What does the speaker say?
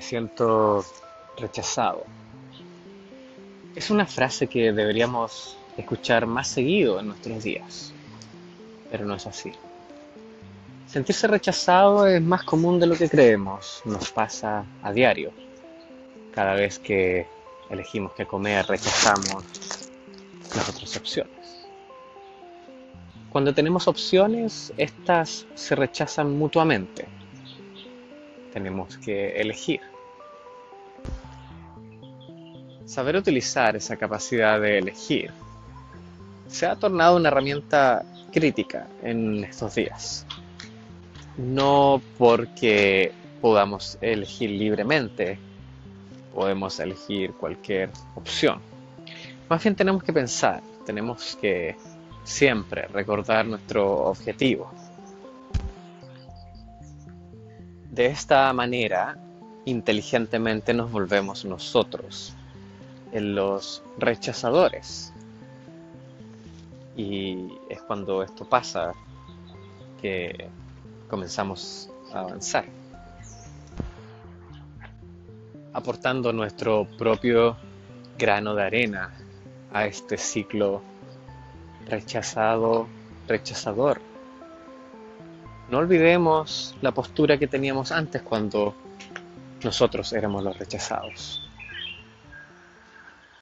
siento rechazado. Es una frase que deberíamos escuchar más seguido en nuestros días, pero no es así. Sentirse rechazado es más común de lo que creemos, nos pasa a diario. Cada vez que elegimos qué comer, rechazamos las otras opciones. Cuando tenemos opciones, estas se rechazan mutuamente. Tenemos que elegir. Saber utilizar esa capacidad de elegir se ha tornado una herramienta crítica en estos días. No porque podamos elegir libremente, podemos elegir cualquier opción. Más bien tenemos que pensar, tenemos que siempre recordar nuestro objetivo. De esta manera, inteligentemente nos volvemos nosotros en los rechazadores. Y es cuando esto pasa que comenzamos a avanzar, aportando nuestro propio grano de arena a este ciclo rechazado, rechazador. No olvidemos la postura que teníamos antes cuando nosotros éramos los rechazados.